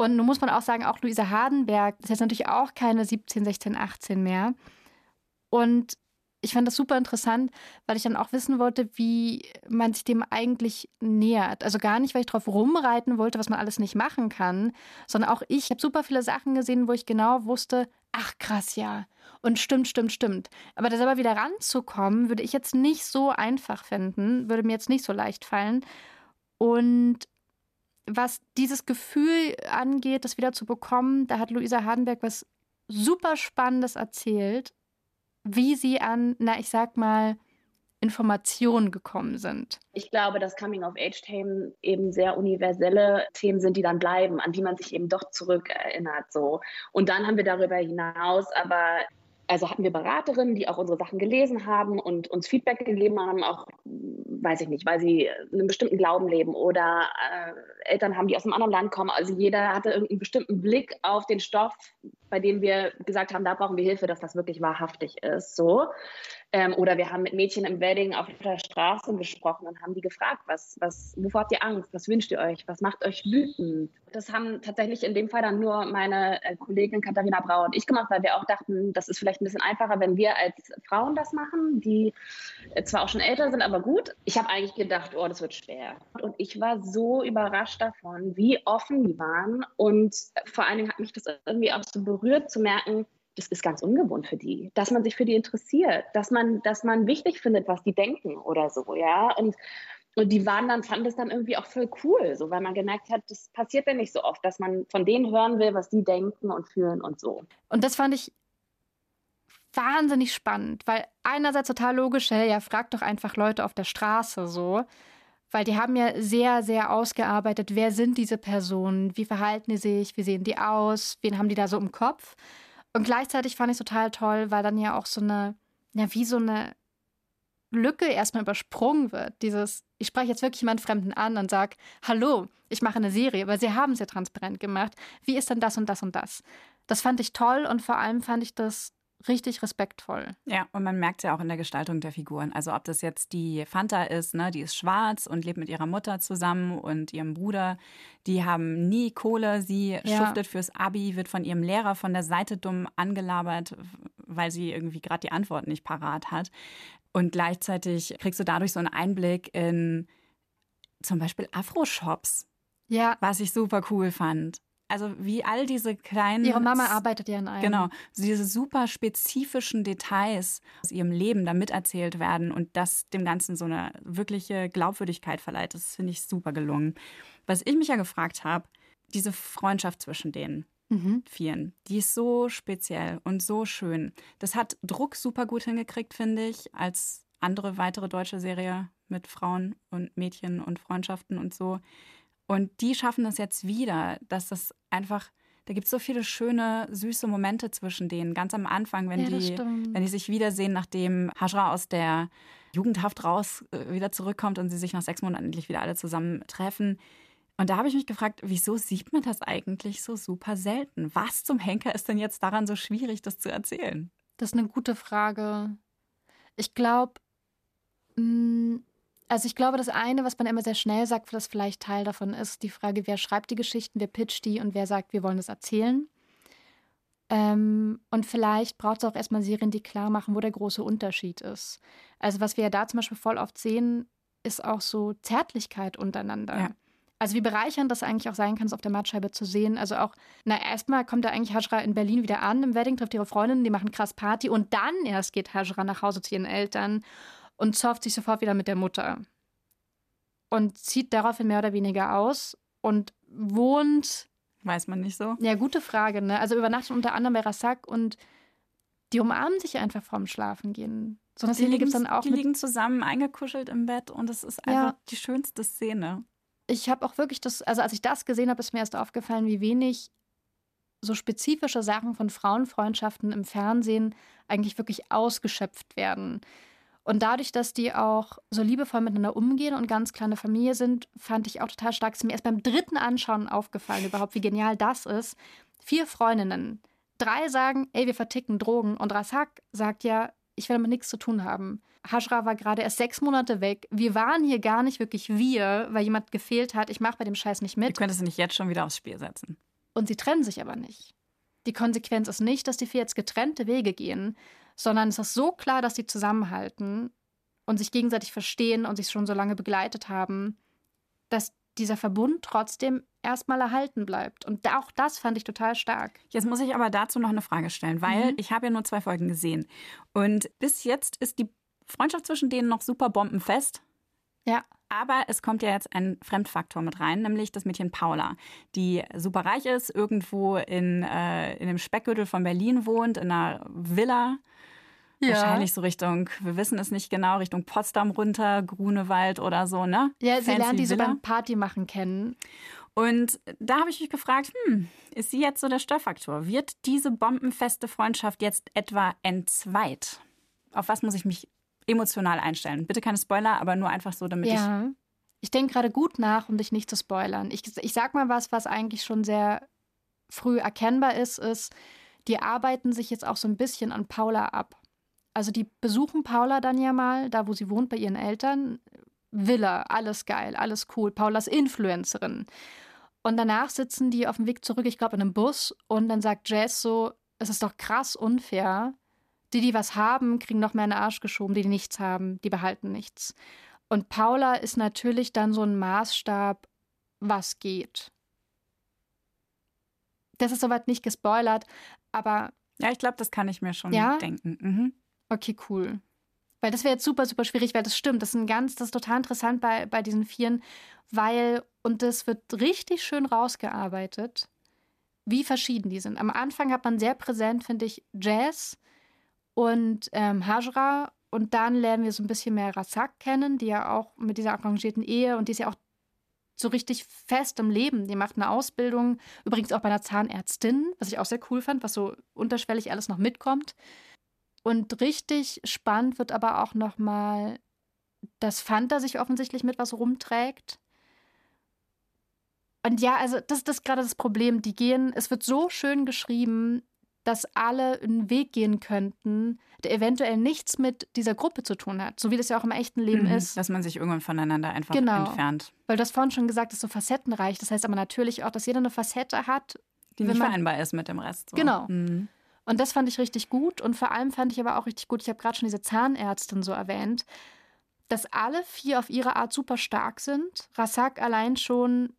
Und nun muss man auch sagen, auch Luisa Hardenberg ist jetzt natürlich auch keine 17, 16, 18 mehr. Und ich fand das super interessant, weil ich dann auch wissen wollte, wie man sich dem eigentlich nähert. Also gar nicht, weil ich drauf rumreiten wollte, was man alles nicht machen kann, sondern auch ich habe super viele Sachen gesehen, wo ich genau wusste, ach krass, ja. Und stimmt, stimmt, stimmt. Aber da selber wieder ranzukommen, würde ich jetzt nicht so einfach finden, würde mir jetzt nicht so leicht fallen. Und was dieses Gefühl angeht, das wieder zu bekommen, da hat Luisa Hardenberg was super Spannendes erzählt wie sie an, na, ich sag mal, Informationen gekommen sind. Ich glaube, dass Coming-of-Age-Themen eben sehr universelle Themen sind, die dann bleiben, an die man sich eben doch zurückerinnert. So. Und dann haben wir darüber hinaus aber also hatten wir Beraterinnen, die auch unsere Sachen gelesen haben und uns Feedback gegeben haben, auch, weiß ich nicht, weil sie einen bestimmten Glauben leben oder äh, Eltern haben, die aus einem anderen Land kommen. Also jeder hatte irgendeinen bestimmten Blick auf den Stoff, bei dem wir gesagt haben, da brauchen wir Hilfe, dass das wirklich wahrhaftig ist. So. Ähm, oder wir haben mit Mädchen im Wedding auf der Straße gesprochen und haben die gefragt, was, was, wovor habt ihr Angst? Was wünscht ihr euch? Was macht euch wütend? Das haben tatsächlich in dem Fall dann nur meine äh, Kollegin Katharina Brauer und ich gemacht, weil wir auch dachten, das ist vielleicht ein bisschen einfacher, wenn wir als Frauen das machen, die äh, zwar auch schon älter sind, aber gut. Ich habe eigentlich gedacht, oh, das wird schwer. Und ich war so überrascht davon, wie offen die waren. Und vor allen Dingen hat mich das irgendwie auch so berührt zu merken, das ist ganz ungewohnt für die, dass man sich für die interessiert, dass man, dass man wichtig findet, was die denken oder so, ja. Und, und die waren dann, fanden das dann irgendwie auch voll cool, so, weil man gemerkt hat, das passiert ja nicht so oft, dass man von denen hören will, was die denken und fühlen und so. Und das fand ich wahnsinnig spannend, weil einerseits total logisch, hey, ja, frag doch einfach Leute auf der Straße so. Weil die haben ja sehr, sehr ausgearbeitet, wer sind diese Personen, wie verhalten die sich, wie sehen die aus, wen haben die da so im Kopf. Und gleichzeitig fand ich es total toll, weil dann ja auch so eine, ja, wie so eine Lücke erstmal übersprungen wird. Dieses, ich spreche jetzt wirklich jemanden Fremden an und sage, hallo, ich mache eine Serie, weil sie haben es ja transparent gemacht. Wie ist denn das und das und das? Das fand ich toll und vor allem fand ich das richtig respektvoll. Ja, und man merkt ja auch in der Gestaltung der Figuren. Also ob das jetzt die Fanta ist, ne, die ist schwarz und lebt mit ihrer Mutter zusammen und ihrem Bruder. Die haben nie Kohle. Sie ja. schuftet fürs Abi, wird von ihrem Lehrer von der Seite dumm angelabert, weil sie irgendwie gerade die Antwort nicht parat hat. Und gleichzeitig kriegst du dadurch so einen Einblick in zum Beispiel Afro-Shops. Ja. Was ich super cool fand also wie all diese kleinen. Ihre Mama arbeitet ja in einem. Genau, diese super spezifischen Details aus ihrem Leben da miterzählt werden und das dem Ganzen so eine wirkliche Glaubwürdigkeit verleiht. Das finde ich super gelungen. Was ich mich ja gefragt habe, diese Freundschaft zwischen denen. Mhm. Vieren. Die ist so speziell und so schön. Das hat Druck super gut hingekriegt, finde ich, als andere weitere deutsche Serie mit Frauen und Mädchen und Freundschaften und so. Und die schaffen das jetzt wieder, dass das einfach, da gibt es so viele schöne, süße Momente zwischen denen. Ganz am Anfang, wenn, ja, die, wenn die sich wiedersehen, nachdem Hajra aus der Jugendhaft raus äh, wieder zurückkommt und sie sich nach sechs Monaten endlich wieder alle zusammen treffen. Und da habe ich mich gefragt, wieso sieht man das eigentlich so super selten? Was zum Henker ist denn jetzt daran so schwierig, das zu erzählen? Das ist eine gute Frage. Ich glaube, mm, also ich glaube, das eine, was man immer sehr schnell sagt, was vielleicht Teil davon ist, die Frage, wer schreibt die Geschichten, wer pitcht die und wer sagt, wir wollen das erzählen. Ähm, und vielleicht braucht es auch erstmal Serien, die klar machen, wo der große Unterschied ist. Also was wir ja da zum Beispiel voll oft sehen, ist auch so Zärtlichkeit untereinander. Ja. Also wie bereichernd das eigentlich auch sein kann, es auf der Mattscheibe zu sehen. Also auch, na erstmal kommt da eigentlich Hajra in Berlin wieder an, im Wedding trifft ihre Freundin, die machen krass Party und dann erst geht Hajra nach Hause zu ihren Eltern und zofft sich sofort wieder mit der Mutter. Und zieht daraufhin mehr oder weniger aus und wohnt. Weiß man nicht so. Ja, gute Frage, ne? Also übernachten unter anderem bei Rassak und die umarmen sich einfach vorm Schlafengehen. So eine Szene gibt dann auch. Die liegen zusammen eingekuschelt im Bett und es ist einfach ja. die schönste Szene. Ich habe auch wirklich das, also als ich das gesehen habe, ist mir erst aufgefallen, wie wenig so spezifische Sachen von Frauenfreundschaften im Fernsehen eigentlich wirklich ausgeschöpft werden. Und dadurch, dass die auch so liebevoll miteinander umgehen und ganz kleine Familie sind, fand ich auch total stark. Es ist mir erst beim dritten Anschauen aufgefallen, überhaupt, wie genial das ist. Vier Freundinnen. Drei sagen, ey, wir verticken Drogen. Und Rasak sagt ja, ich will damit nichts zu tun haben. Hajra war gerade erst sechs Monate weg. Wir waren hier gar nicht wirklich wir, weil jemand gefehlt hat. Ich mache bei dem Scheiß nicht mit. Du könntest nicht jetzt schon wieder aufs Spiel setzen. Und sie trennen sich aber nicht. Die Konsequenz ist nicht, dass die vier jetzt getrennte Wege gehen, sondern es ist so klar, dass sie zusammenhalten und sich gegenseitig verstehen und sich schon so lange begleitet haben, dass dieser Verbund trotzdem erstmal erhalten bleibt. Und auch das fand ich total stark. Jetzt muss ich aber dazu noch eine Frage stellen, weil Mhm. ich habe ja nur zwei Folgen gesehen. Und bis jetzt ist die Freundschaft zwischen denen noch super bombenfest. Ja. Aber es kommt ja jetzt ein Fremdfaktor mit rein, nämlich das Mädchen Paula, die super reich ist, irgendwo in, äh, in dem Speckgürtel von Berlin wohnt, in einer Villa. Ja. Wahrscheinlich so Richtung, wir wissen es nicht genau, Richtung Potsdam runter, Grunewald oder so, ne? Ja, sie Fancy lernt die so beim Partymachen kennen. Und da habe ich mich gefragt, hm, ist sie jetzt so der Störfaktor? Wird diese bombenfeste Freundschaft jetzt etwa entzweit? Auf was muss ich mich emotional einstellen? Bitte keine Spoiler, aber nur einfach so, damit ich. Ja. Ich denke gerade gut nach, um dich nicht zu spoilern. Ich, ich sag mal was, was eigentlich schon sehr früh erkennbar ist, ist, die arbeiten sich jetzt auch so ein bisschen an Paula ab. Also die besuchen Paula dann ja mal, da wo sie wohnt, bei ihren Eltern. Villa, alles geil, alles cool. Paulas Influencerin. Und danach sitzen die auf dem Weg zurück, ich glaube, in einem Bus. Und dann sagt Jazz so: Es ist doch krass unfair. Die, die was haben, kriegen noch mehr in den Arsch geschoben. Die, die nichts haben, die behalten nichts. Und Paula ist natürlich dann so ein Maßstab, was geht. Das ist soweit nicht gespoilert, aber. Ja, ich glaube, das kann ich mir schon Ja? denken. Mhm. Okay, cool. Weil das wäre jetzt super, super schwierig, weil das stimmt. Das ist ein ganz, das ist total interessant bei, bei diesen Vieren, weil, und das wird richtig schön rausgearbeitet, wie verschieden die sind. Am Anfang hat man sehr präsent, finde ich, Jazz und ähm, Hajra und dann lernen wir so ein bisschen mehr Rasak kennen, die ja auch mit dieser arrangierten Ehe und die ist ja auch so richtig fest im Leben. Die macht eine Ausbildung, übrigens auch bei einer Zahnärztin, was ich auch sehr cool fand, was so unterschwellig alles noch mitkommt. Und richtig spannend wird aber auch noch mal, dass Fanta sich offensichtlich mit was rumträgt. Und ja, also das, das ist gerade das Problem. Die gehen, es wird so schön geschrieben, dass alle einen Weg gehen könnten, der eventuell nichts mit dieser Gruppe zu tun hat, so wie das ja auch im echten Leben Mhm. ist. Dass man sich irgendwann voneinander einfach Genau. entfernt. Weil du hast vorhin schon gesagt, das ist so facettenreich. Das heißt aber natürlich auch, dass jeder eine Facette hat, Die nicht man- vereinbar ist mit dem Rest. So. Genau. Mhm. Und das fand ich richtig gut. Und vor allem fand ich aber auch richtig gut, ich habe gerade schon diese Zahnärztin so erwähnt, dass alle vier auf ihre Art super stark sind. Rasak allein schon,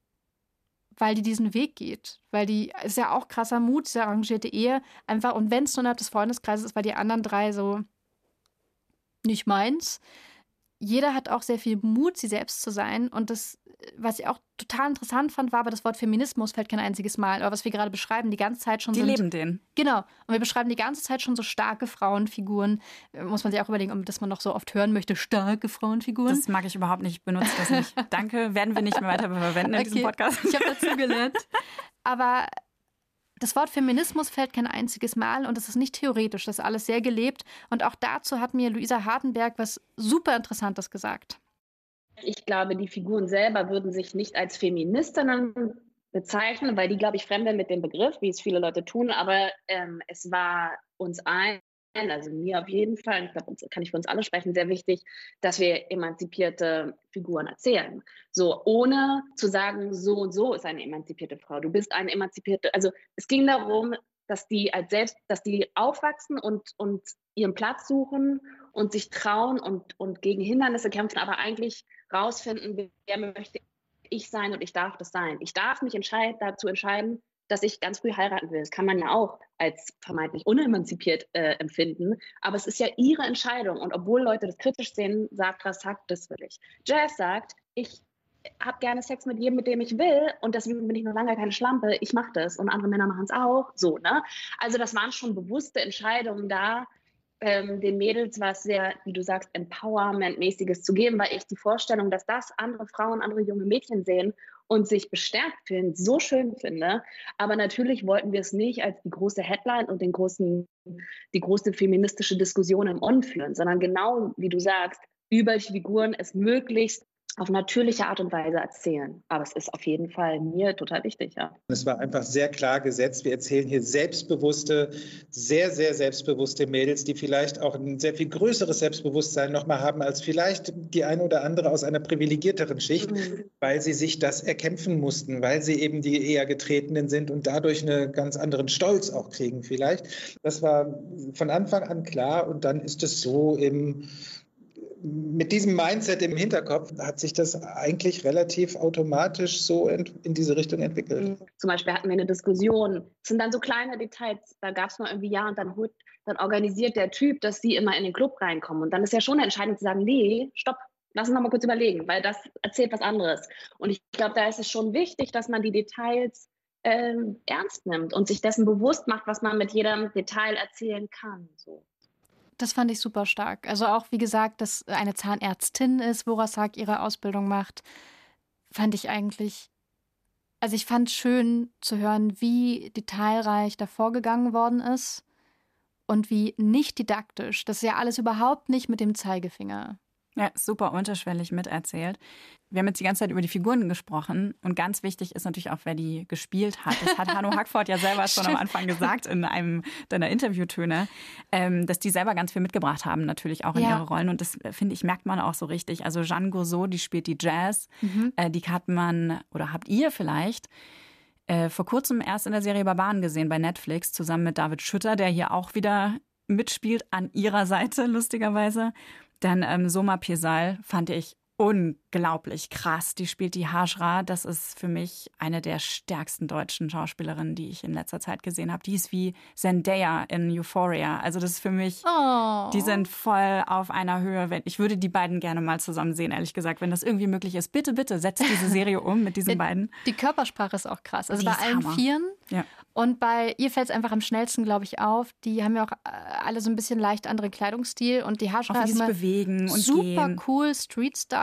weil die diesen Weg geht. Weil die, ist ja auch krasser Mut, diese arrangierte Ehe. Einfach, und wenn es nur innerhalb des Freundeskreises ist, weil die anderen drei so nicht meins. Jeder hat auch sehr viel Mut, sie selbst zu sein. Und das, was ich auch total interessant fand, war aber das Wort Feminismus fällt kein einziges Mal. Aber was wir gerade beschreiben, die ganze Zeit schon Die sind. leben den. Genau. Und wir beschreiben die ganze Zeit schon so starke Frauenfiguren. Muss man sich auch überlegen, ob das man noch so oft hören möchte. Starke Frauenfiguren. Das mag ich überhaupt nicht. Ich benutze das nicht. Danke. Werden wir nicht mehr weiter verwenden in diesem Okay. Podcast. Ich habe dazu gelernt. Aber das Wort Feminismus fällt kein einziges Mal und das ist nicht theoretisch, das ist alles sehr gelebt. Und auch dazu hat mir Luisa Hardenberg was super Interessantes gesagt. Ich glaube, die Figuren selber würden sich nicht als Feministinnen bezeichnen, weil die, glaube ich, fremdeln mit dem Begriff, wie es viele Leute tun. Aber ähm, es war uns allen, also mir auf jeden Fall, ich glaube, kann ich für uns alle sprechen, sehr wichtig, dass wir emanzipierte Figuren erzählen. So, ohne zu sagen, so und so ist eine emanzipierte Frau. Du bist eine emanzipierte, also es ging darum, dass die als selbst, dass die aufwachsen und, und ihren Platz suchen und sich trauen und, und gegen Hindernisse kämpfen, aber eigentlich rausfinden, wer möchte ich sein und ich darf das sein. Ich darf mich entscheid, dazu entscheiden, dass ich ganz früh heiraten will. Das kann man ja auch als vermeintlich unemanzipiert äh, empfinden, aber es ist ja ihre Entscheidung. Und obwohl Leute das kritisch sehen, sagt Rasak, das will ich. Jazz sagt, ich habe gerne Sex mit jedem, mit dem ich will und deswegen bin ich noch lange keine Schlampe. Ich mache das und andere Männer machen es auch. So, ne? Also das waren schon bewusste Entscheidungen da, ähm, den Mädels was sehr, wie du sagst, Empowerment-mäßiges zu geben, weil ich die Vorstellung, dass das andere Frauen, andere junge Mädchen sehen und sich bestärkt fühlen, so schön finde. Aber natürlich wollten wir es nicht als die große Headline und den großen, die große feministische Diskussion im On führen, sondern genau, wie du sagst, über Figuren es möglichst auf natürliche Art und Weise erzählen. Aber es ist auf jeden Fall mir total wichtig, ja. Es war einfach sehr klar gesetzt. Wir erzählen hier selbstbewusste, sehr, sehr selbstbewusste Mädels, die vielleicht auch ein sehr viel größeres Selbstbewusstsein nochmal haben als vielleicht die eine oder andere aus einer privilegierteren Schicht, mhm. weil sie sich das erkämpfen mussten, weil sie eben die eher Getretenen sind und dadurch einen ganz anderen Stolz auch kriegen vielleicht. Das war von Anfang an klar und dann ist es so im mit diesem Mindset im Hinterkopf hat sich das eigentlich relativ automatisch so in diese Richtung entwickelt. Zum Beispiel hatten wir eine Diskussion. Es sind dann so kleine Details. Da gab es mal irgendwie ja und dann, dann organisiert der Typ, dass sie immer in den Club reinkommen. Und dann ist ja schon entscheidend zu sagen, nee, stopp, lass uns noch mal kurz überlegen, weil das erzählt was anderes. Und ich glaube, da ist es schon wichtig, dass man die Details ähm, ernst nimmt und sich dessen bewusst macht, was man mit jedem Detail erzählen kann. So. Das fand ich super stark. Also auch, wie gesagt, dass eine Zahnärztin ist, wo Rassak ihre Ausbildung macht, fand ich eigentlich, also ich fand schön zu hören, wie detailreich da vorgegangen worden ist und wie nicht didaktisch. Das ist ja alles überhaupt nicht mit dem Zeigefinger. Ja, super unterschwellig miterzählt. Wir haben jetzt die ganze Zeit über die Figuren gesprochen und ganz wichtig ist natürlich auch, wer die gespielt hat. Das hat Hanno Hackford ja selber schon am Anfang gesagt in einem deiner Interviewtöne, ähm, dass die selber ganz viel mitgebracht haben, natürlich auch in ja. ihre Rollen. Und das, finde ich, merkt man auch so richtig. Also Jeanne Gourceau, die spielt die Jazz, mhm. äh, die hat man oder habt ihr vielleicht äh, vor kurzem erst in der Serie Barbaren gesehen bei Netflix, zusammen mit David Schütter, der hier auch wieder mitspielt an ihrer Seite, lustigerweise. Denn ähm, Soma Pesal fand ich unglaublich krass. Die spielt die Hajra. Das ist für mich eine der stärksten deutschen Schauspielerinnen, die ich in letzter Zeit gesehen habe. Die ist wie Zendaya in Euphoria. Also das ist für mich, oh. die sind voll auf einer Höhe. Ich würde die beiden gerne mal zusammen sehen, ehrlich gesagt, wenn das irgendwie möglich ist. Bitte, bitte, setzt diese Serie um mit diesen beiden. Die Körpersprache ist auch krass. Also die bei allen Hammer. Vieren. Ja. Und bei ihr fällt es einfach am schnellsten, glaube ich, auf. Die haben ja auch äh, alle so ein bisschen leicht anderen Kleidungsstil und die Haarschraube ist bewegen und super gehen. cool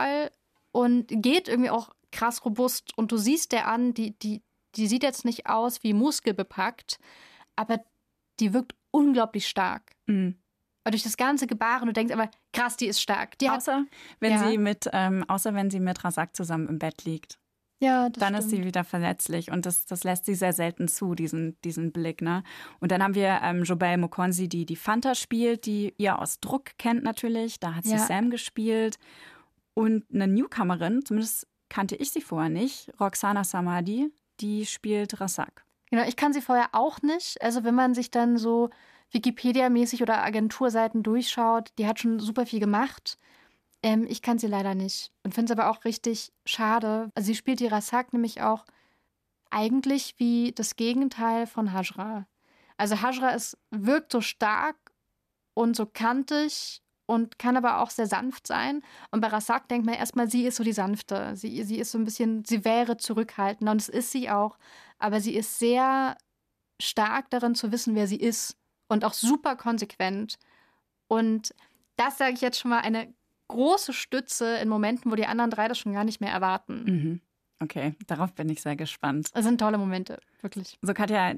Street-Style und geht irgendwie auch krass robust. Und du siehst der an, die, die, die sieht jetzt nicht aus wie muskelbepackt, aber die wirkt unglaublich stark. Mhm. Und durch das ganze Gebaren, du denkst aber, krass, die ist stark. Die außer, wenn ja. sie mit, ähm, außer wenn sie mit Rasak zusammen im Bett liegt. Ja, dann stimmt. ist sie wieder verletzlich und das, das lässt sie sehr selten zu, diesen, diesen Blick. Ne? Und dann haben wir ähm, Jobel Mokonzi, die die Fanta spielt, die ihr aus Druck kennt natürlich. Da hat sie ja. Sam gespielt. Und eine Newcomerin, zumindest kannte ich sie vorher nicht, Roxana Samadi, die spielt Rasak. Genau, ich kann sie vorher auch nicht. Also wenn man sich dann so Wikipedia-mäßig oder Agenturseiten durchschaut, die hat schon super viel gemacht. Ähm, ich kann sie leider nicht und finde es aber auch richtig schade. Also sie spielt die Rasak nämlich auch eigentlich wie das Gegenteil von Hajra. Also Hajra ist, wirkt so stark und so kantig und kann aber auch sehr sanft sein. Und bei Rasak denkt man erstmal, sie ist so die sanfte. Sie, sie ist so ein bisschen, sie wäre zurückhaltender und das ist sie auch. Aber sie ist sehr stark darin zu wissen, wer sie ist und auch super konsequent. Und das sage ich jetzt schon mal eine große Stütze in Momenten, wo die anderen drei das schon gar nicht mehr erwarten. Mhm. Okay, darauf bin ich sehr gespannt. Das sind tolle Momente, wirklich. So, Katja,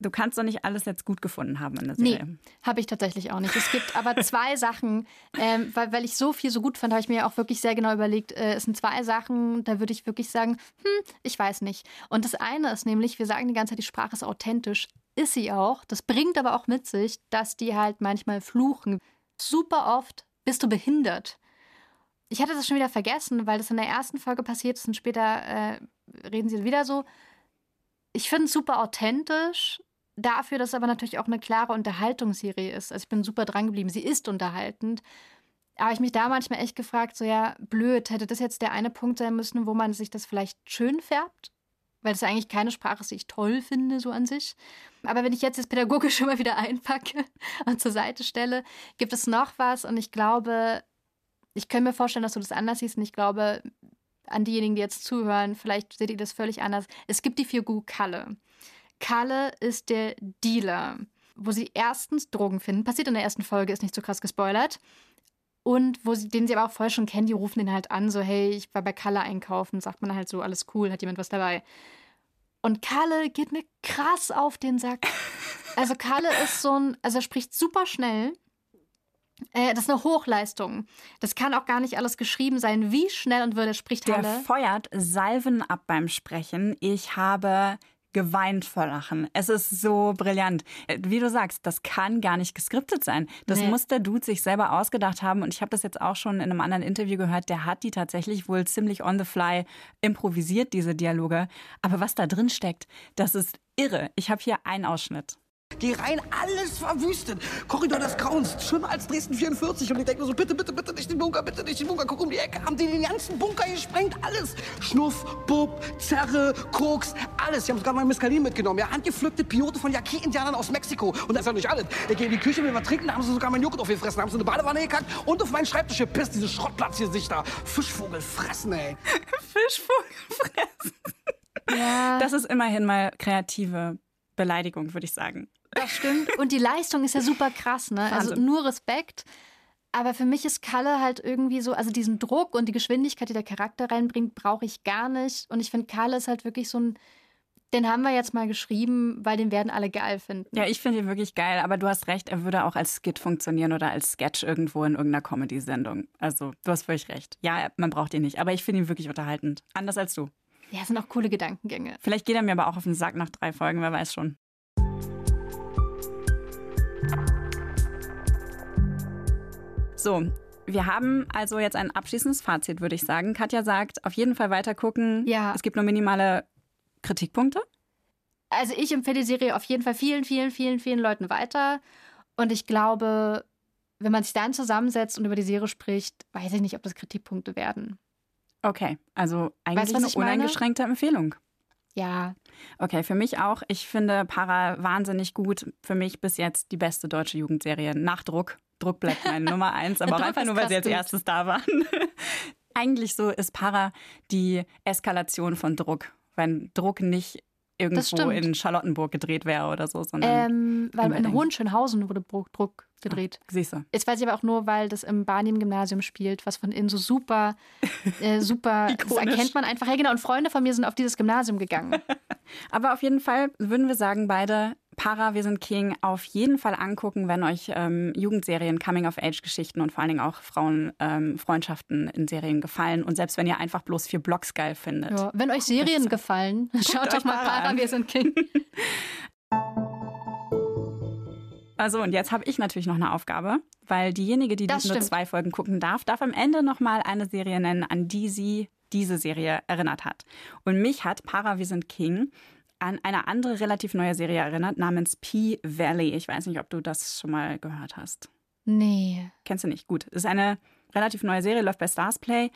du kannst doch nicht alles jetzt gut gefunden haben in der Serie. Nee, habe ich tatsächlich auch nicht. Es gibt aber zwei Sachen, ähm, weil, weil ich so viel so gut fand, habe ich mir auch wirklich sehr genau überlegt, äh, es sind zwei Sachen, da würde ich wirklich sagen, hm, ich weiß nicht. Und das eine ist nämlich, wir sagen die ganze Zeit, die Sprache ist authentisch. Ist sie auch. Das bringt aber auch mit sich, dass die halt manchmal fluchen. Super oft bist du behindert? Ich hatte das schon wieder vergessen, weil das in der ersten Folge passiert ist und später äh, reden sie wieder so. Ich finde es super authentisch, dafür, dass es aber natürlich auch eine klare Unterhaltungsserie ist. Also ich bin super dran geblieben. Sie ist unterhaltend. Aber ich mich da manchmal echt gefragt, so ja, blöd, hätte das jetzt der eine Punkt sein müssen, wo man sich das vielleicht schön färbt? Weil das eigentlich keine Sprache ist, die ich toll finde, so an sich. Aber wenn ich jetzt das Pädagogische mal wieder einpacke und zur Seite stelle, gibt es noch was und ich glaube, ich könnte mir vorstellen, dass du das anders siehst und ich glaube, an diejenigen, die jetzt zuhören, vielleicht seht ihr das völlig anders. Es gibt die Figur Kalle. Kalle ist der Dealer, wo sie erstens Drogen finden. Passiert in der ersten Folge, ist nicht so krass gespoilert. Und wo sie, den sie aber auch vorher schon kennen, die rufen den halt an, so, hey, ich war bei Kalle einkaufen, sagt man halt so, alles cool, hat jemand was dabei. Und Kalle geht mir krass auf den Sack. Also Kalle ist so ein, also er spricht super schnell. Äh, das ist eine Hochleistung. Das kann auch gar nicht alles geschrieben sein. Wie schnell und würde spricht Der Halle. feuert Salven ab beim Sprechen. Ich habe geweint vor Lachen. Es ist so brillant. Äh, Wie du sagst, das kann gar nicht geskriptet sein. Das Nee. muss der Dude sich selber ausgedacht haben. Und ich habe das jetzt auch schon in einem anderen Interview gehört. Der hat die tatsächlich wohl ziemlich on the fly improvisiert, diese Dialoge. Aber was da drin steckt, das ist irre. Ich habe hier einen Ausschnitt. Geh rein, alles verwüstet. Korridor des Grauens, schlimmer als Dresden 44. Und ich denke nur so, bitte, bitte, bitte nicht den Bunker, bitte nicht den Bunker. Guck um die Ecke, haben die den ganzen Bunker gesprengt, alles. Schnuff, Bub, Zerre, Koks, alles. Die haben sogar mal Mescalin mitgenommen. Ja, handgepflückte Piote von Yaqui-Indianern aus Mexiko. Und das ist ja nicht alles. Ich gehe in die Küche, will was trinken, da haben sie sogar meinen Joghurt aufgefressen, haben sie eine Badewanne gekackt und auf meinen Schreibtisch gepisst. Diese Schrottplatz hier sich da. Fischvogel fressen, ey. Fischvogel fressen. Ja. Das ist immerhin mal kreative Beleidigung, würde ich sagen. Das stimmt. Und die Leistung ist ja super krass, ne? Also Wahnsinn. nur Respekt. Aber für mich ist Kalle halt irgendwie so, also diesen Druck und die Geschwindigkeit, die der Charakter reinbringt, brauche ich gar nicht. Und ich finde, Kalle ist halt wirklich so ein, den haben wir jetzt mal geschrieben, weil den werden alle geil finden. Ja, ich finde ihn wirklich geil, aber du hast recht, er würde auch als Skit funktionieren oder als Sketch irgendwo in irgendeiner Comedy-Sendung. Also, du hast völlig recht. Ja, man braucht ihn nicht, aber ich finde ihn wirklich unterhaltend. Anders als du. Ja, es sind auch coole Gedankengänge. Vielleicht geht er mir aber auch auf den Sack nach drei Folgen, wer weiß schon. So, wir haben also jetzt ein abschließendes Fazit, würde ich sagen. Katja sagt, auf jeden Fall weiter gucken. Ja. Es gibt nur minimale Kritikpunkte. Also ich empfehle die Serie auf jeden Fall vielen, vielen, vielen, vielen Leuten weiter. Und ich glaube, wenn man sich dann zusammensetzt und über die Serie spricht, weiß ich nicht, ob das Kritikpunkte werden. Okay, also eigentlich Weißt eine ich meine? uneingeschränkte Empfehlung. Ja, Okay, für mich auch. Ich finde Para wahnsinnig gut. Für mich bis jetzt die beste deutsche Jugendserie. Nach Druck. Bleibt meine Nummer eins, aber auch einfach nur, weil sie als gut. erstes da waren. Eigentlich so ist Para die Eskalation von Druck. Wenn Druck nicht irgendwo in Charlottenburg gedreht wäre oder so, sondern ähm, weil in. Hohenschönhausen wurde Druck, Gedreht. siehst du. Jetzt weiß ich aber auch nur, weil das im Barnim-Gymnasium spielt, was von innen so super, äh, super, das erkennt man einfach. Ja, genau. Und Freunde von mir sind auf dieses Gymnasium gegangen. Aber auf jeden Fall würden wir sagen, beide Para, wir sind King, auf jeden Fall angucken, wenn euch ähm, Jugendserien, Coming-of-Age-Geschichten und vor allen Dingen auch Frauenfreundschaften ähm, in Serien gefallen. Und selbst wenn ihr einfach bloß vier Blogs geil findet. Ja, wenn euch Serien gefallen, schaut euch doch mal Para Para, an. wir sind King. Also und jetzt habe ich natürlich noch eine Aufgabe, weil diejenige, die Das nur zwei Folgen gucken darf, darf am Ende noch mal eine Serie nennen, an die sie diese Serie erinnert hat. Und mich hat Para Wir sind King an eine andere relativ neue Serie erinnert, namens P-Valley. Ich weiß nicht, ob du das schon mal gehört hast. Nee. Kennst du nicht? Gut. Es ist eine relativ neue Serie, läuft bei Stars Play.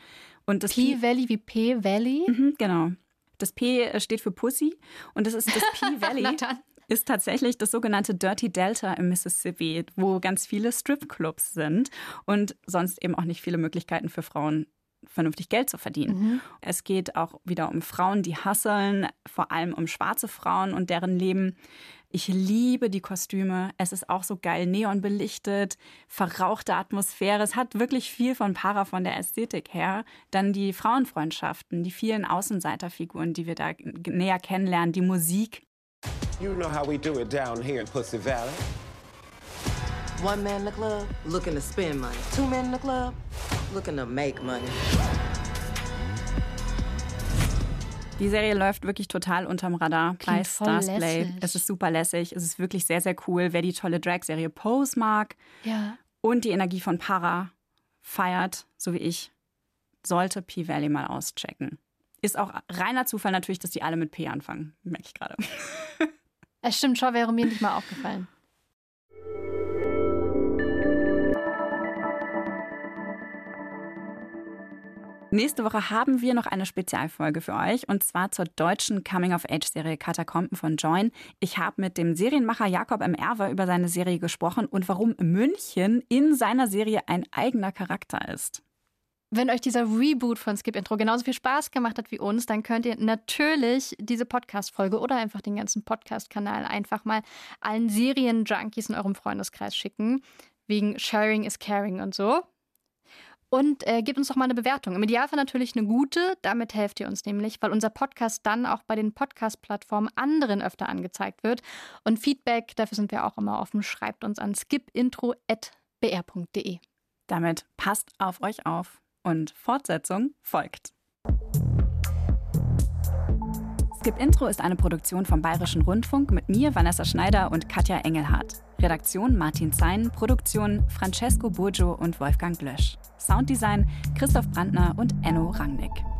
Und das P-Valley wie P-Valley? Mhm, genau. Das P äh, steht für Pussy und das ist das P-Valley. Ist tatsächlich das sogenannte Dirty Delta im Mississippi, wo ganz viele Stripclubs sind und sonst eben auch nicht viele Möglichkeiten für Frauen vernünftig Geld zu verdienen. Mhm. Es geht auch wieder um Frauen, die hustlen, vor allem um schwarze Frauen und deren Leben. Ich liebe die Kostüme. Es ist auch so geil neon belichtet, verrauchte Atmosphäre. Es hat wirklich viel von Para von der Ästhetik her. Dann die Frauenfreundschaften, die vielen Außenseiterfiguren, die wir da näher kennenlernen, die Musik. You know how we do it down here in Pussy Valley. One man in the club looking to spend money. Two men in the club looking to make money. Die Serie läuft wirklich total unterm Radar bei Klingt voll Stars Play. lässig. Es ist super lässig. Es ist wirklich sehr, sehr cool. Wer die tolle Drag-Serie Pose mag Ja. und die Energie von Para feiert, so wie ich, sollte P-Valley mal auschecken. Ist auch reiner Zufall natürlich, dass die alle mit P anfangen. Merke ich gerade. Es stimmt schon, wäre mir nicht mal aufgefallen. Nächste Woche haben wir noch eine Spezialfolge für euch und zwar zur deutschen Coming-of-Age-Serie Katakomben von Join. Ich habe mit dem Serienmacher Jakob M. Erwer über seine Serie gesprochen und warum München in seiner Serie ein eigener Charakter ist. Wenn euch dieser Reboot von Skip Intro genauso viel Spaß gemacht hat wie uns, dann könnt ihr natürlich diese Podcast-Folge oder einfach den ganzen Podcast-Kanal einfach mal allen Serien-Junkies in eurem Freundeskreis schicken. Wegen Sharing is Caring und so. Und äh, gebt uns doch mal eine Bewertung. Im Idealfall natürlich eine gute. Damit helft ihr uns nämlich, weil unser Podcast dann auch bei den Podcast-Plattformen anderen öfter angezeigt wird. Und Feedback, dafür sind wir auch immer offen. Schreibt uns an skipintro.br.de. Damit passt auf euch auf und Fortsetzung folgt. Skip Intro ist eine Produktion vom Bayerischen Rundfunk mit mir, Vanessa Schneider und Katja Engelhardt. Redaktion Martin Zein, Produktion Francesco Burgio und Wolfgang Blösch. Sounddesign Christoph Brandner und Enno Rangnick.